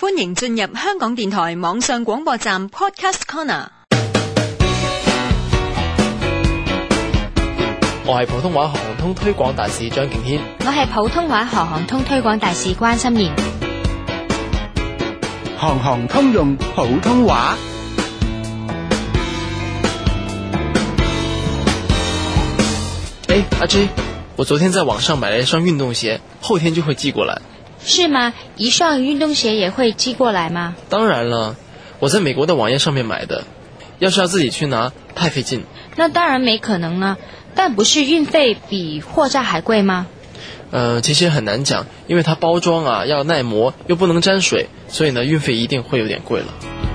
欢迎进入香港电台网上广播站 Podcast Corner。我系普通话航通推广大使张敬轩，我系普通话航航通推广大使关心妍。行行通用普通话。诶，阿 J，我昨天在网上买了一双运动鞋，后天就会寄过来。是吗？一双运动鞋也会寄过来吗？当然了，我在美国的网页上面买的，要是要自己去拿，太费劲。那当然没可能了，但不是运费比货价还贵吗？呃，其实很难讲，因为它包装啊要耐磨，又不能沾水，所以呢，运费一定会有点贵了。